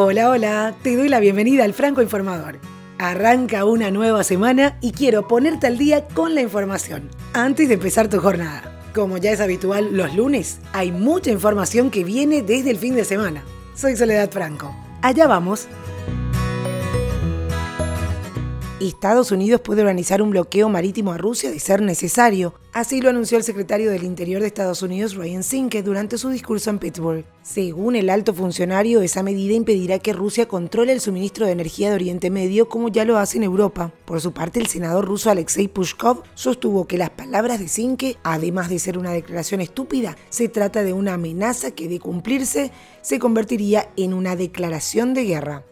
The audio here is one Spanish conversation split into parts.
Hola, hola, te doy la bienvenida al Franco Informador. Arranca una nueva semana y quiero ponerte al día con la información antes de empezar tu jornada. Como ya es habitual los lunes, hay mucha información que viene desde el fin de semana. Soy Soledad Franco. Allá vamos. Estados Unidos puede organizar un bloqueo marítimo a Rusia de ser necesario. Así lo anunció el secretario del Interior de Estados Unidos, Ryan Zinke, durante su discurso en Pittsburgh. Según el alto funcionario, esa medida impedirá que Rusia controle el suministro de energía de Oriente Medio como ya lo hace en Europa. Por su parte, el senador ruso Alexei Pushkov sostuvo que las palabras de Zinke, además de ser una declaración estúpida, se trata de una amenaza que de cumplirse se convertiría en una declaración de guerra.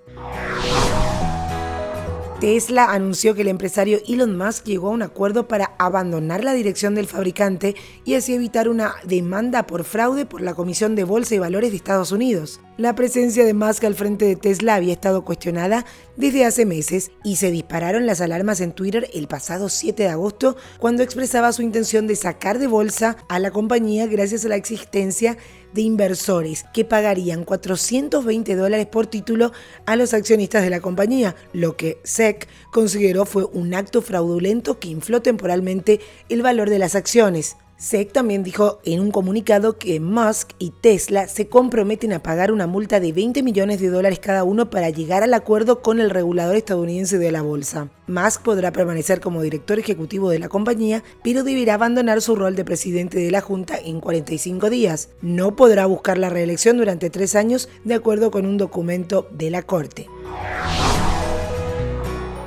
Tesla anunció que el empresario Elon Musk llegó a un acuerdo para abandonar la dirección del fabricante y así evitar una demanda por fraude por la Comisión de Bolsa y Valores de Estados Unidos. La presencia de Musk al frente de Tesla había estado cuestionada desde hace meses y se dispararon las alarmas en Twitter el pasado 7 de agosto cuando expresaba su intención de sacar de bolsa a la compañía gracias a la existencia de inversores que pagarían 420 dólares por título a los accionistas de la compañía, lo que SEC consideró fue un acto fraudulento que infló temporalmente el valor de las acciones. SEC también dijo en un comunicado que Musk y Tesla se comprometen a pagar una multa de 20 millones de dólares cada uno para llegar al acuerdo con el regulador estadounidense de la bolsa. Musk podrá permanecer como director ejecutivo de la compañía, pero deberá abandonar su rol de presidente de la Junta en 45 días. No podrá buscar la reelección durante tres años, de acuerdo con un documento de la Corte.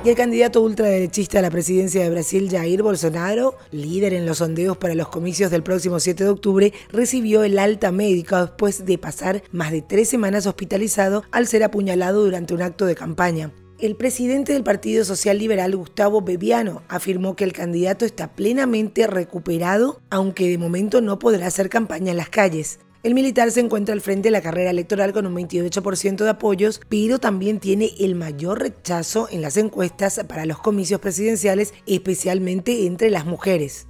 Y el candidato ultraderechista a la presidencia de Brasil, Jair Bolsonaro, líder en los sondeos para los comicios del próximo 7 de octubre, recibió el alta médica después de pasar más de tres semanas hospitalizado al ser apuñalado durante un acto de campaña. El presidente del Partido Social Liberal, Gustavo Bebiano, afirmó que el candidato está plenamente recuperado, aunque de momento no podrá hacer campaña en las calles. El militar se encuentra al frente de la carrera electoral con un 28% de apoyos, pero también tiene el mayor rechazo en las encuestas para los comicios presidenciales, especialmente entre las mujeres.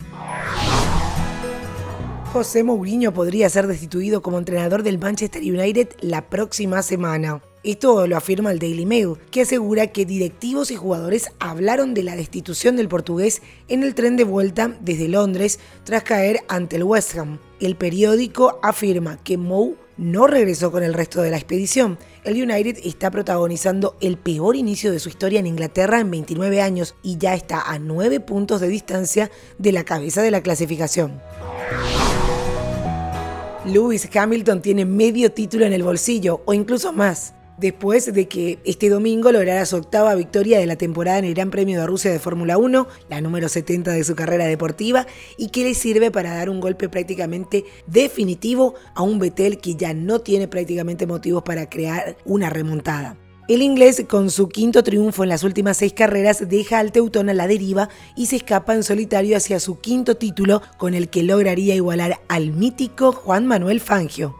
José Mourinho podría ser destituido como entrenador del Manchester United la próxima semana. Esto lo afirma el Daily Mail, que asegura que directivos y jugadores hablaron de la destitución del portugués en el tren de vuelta desde Londres tras caer ante el West Ham. El periódico afirma que Mou no regresó con el resto de la expedición. El United está protagonizando el peor inicio de su historia en Inglaterra en 29 años y ya está a 9 puntos de distancia de la cabeza de la clasificación. Lewis Hamilton tiene medio título en el bolsillo o incluso más después de que este domingo lograra su octava victoria de la temporada en el Gran Premio de Rusia de Fórmula 1, la número 70 de su carrera deportiva, y que le sirve para dar un golpe prácticamente definitivo a un Betel que ya no tiene prácticamente motivos para crear una remontada. El inglés, con su quinto triunfo en las últimas seis carreras, deja al Teutón a la deriva y se escapa en solitario hacia su quinto título, con el que lograría igualar al mítico Juan Manuel Fangio.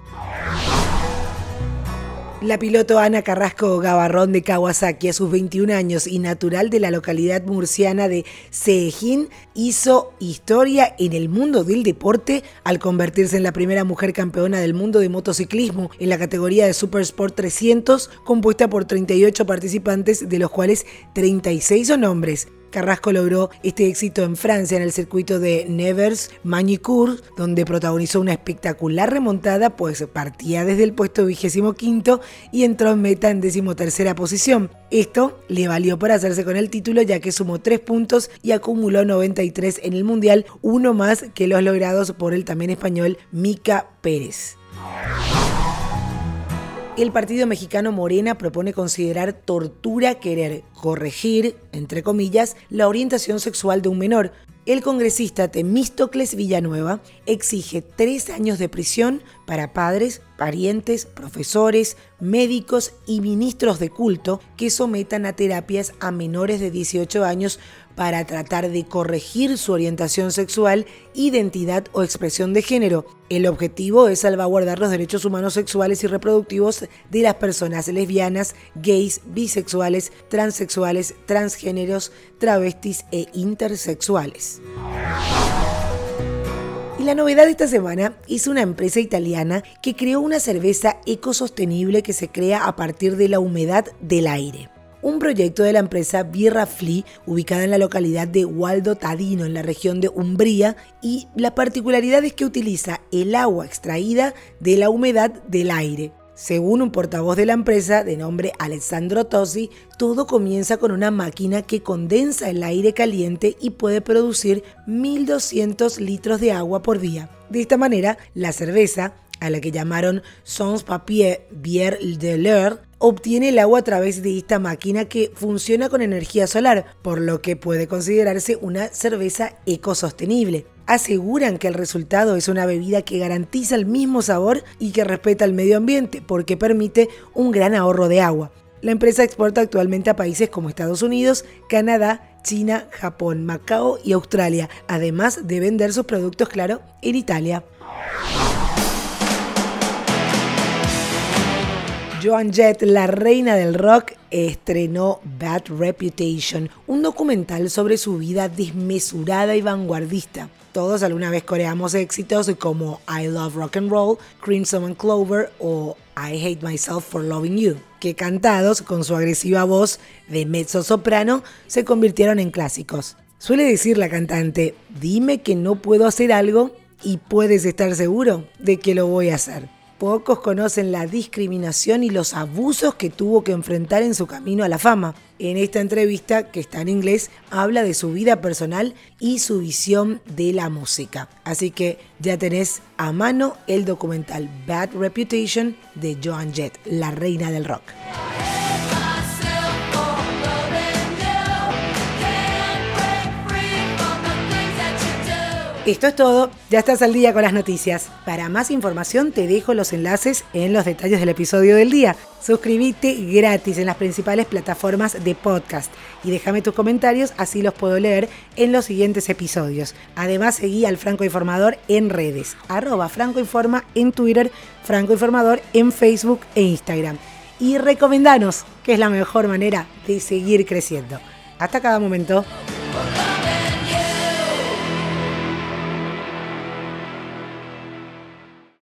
La piloto Ana Carrasco Gavarrón de Kawasaki, a sus 21 años y natural de la localidad murciana de Seejín, hizo historia en el mundo del deporte al convertirse en la primera mujer campeona del mundo de motociclismo en la categoría de Super Sport 300, compuesta por 38 participantes, de los cuales 36 son hombres. Carrasco logró este éxito en Francia en el circuito de Nevers Magnicourt, donde protagonizó una espectacular remontada, pues partía desde el puesto 25 y entró en meta en decimotercera posición. Esto le valió para hacerse con el título ya que sumó 3 puntos y acumuló 93 en el Mundial, uno más que los logrados por el también español Mica Pérez. El partido mexicano Morena propone considerar tortura querer corregir, entre comillas, la orientación sexual de un menor. El congresista Temístocles Villanueva exige tres años de prisión para padres, parientes, profesores, médicos y ministros de culto que sometan a terapias a menores de 18 años para tratar de corregir su orientación sexual, identidad o expresión de género. El objetivo es salvaguardar los derechos humanos sexuales y reproductivos de las personas lesbianas, gays, bisexuales, transexuales, transgéneros, travestis e intersexuales. Y la novedad de esta semana es una empresa italiana que creó una cerveza ecosostenible que se crea a partir de la humedad del aire un proyecto de la empresa Birra Flea, ubicada en la localidad de Waldo Tadino, en la región de Umbría, y la particularidad es que utiliza el agua extraída de la humedad del aire. Según un portavoz de la empresa de nombre Alessandro Tosi, todo comienza con una máquina que condensa el aire caliente y puede producir 1.200 litros de agua por día. De esta manera, la cerveza, a la que llamaron Sans Papier Bière de l'Heure, obtiene el agua a través de esta máquina que funciona con energía solar, por lo que puede considerarse una cerveza ecosostenible. Aseguran que el resultado es una bebida que garantiza el mismo sabor y que respeta el medio ambiente porque permite un gran ahorro de agua. La empresa exporta actualmente a países como Estados Unidos, Canadá, China, Japón, Macao y Australia, además de vender sus productos, claro, en Italia. Joan Jett, la reina del rock, estrenó Bad Reputation, un documental sobre su vida desmesurada y vanguardista. Todos alguna vez coreamos éxitos como I Love Rock and Roll, Crimson and Clover o I Hate Myself for Loving You, que cantados con su agresiva voz de mezzo soprano se convirtieron en clásicos. Suele decir la cantante, dime que no puedo hacer algo y puedes estar seguro de que lo voy a hacer. Pocos conocen la discriminación y los abusos que tuvo que enfrentar en su camino a la fama. En esta entrevista, que está en inglés, habla de su vida personal y su visión de la música. Así que ya tenés a mano el documental Bad Reputation de Joan Jett, la reina del rock. Esto es todo, ya estás al día con las noticias. Para más información te dejo los enlaces en los detalles del episodio del día. Suscríbete gratis en las principales plataformas de podcast y déjame tus comentarios, así los puedo leer en los siguientes episodios. Además, seguí al Franco Informador en redes, arroba Franco Informa en Twitter, Franco Informador en Facebook e Instagram. Y recomendanos, que es la mejor manera de seguir creciendo. Hasta cada momento.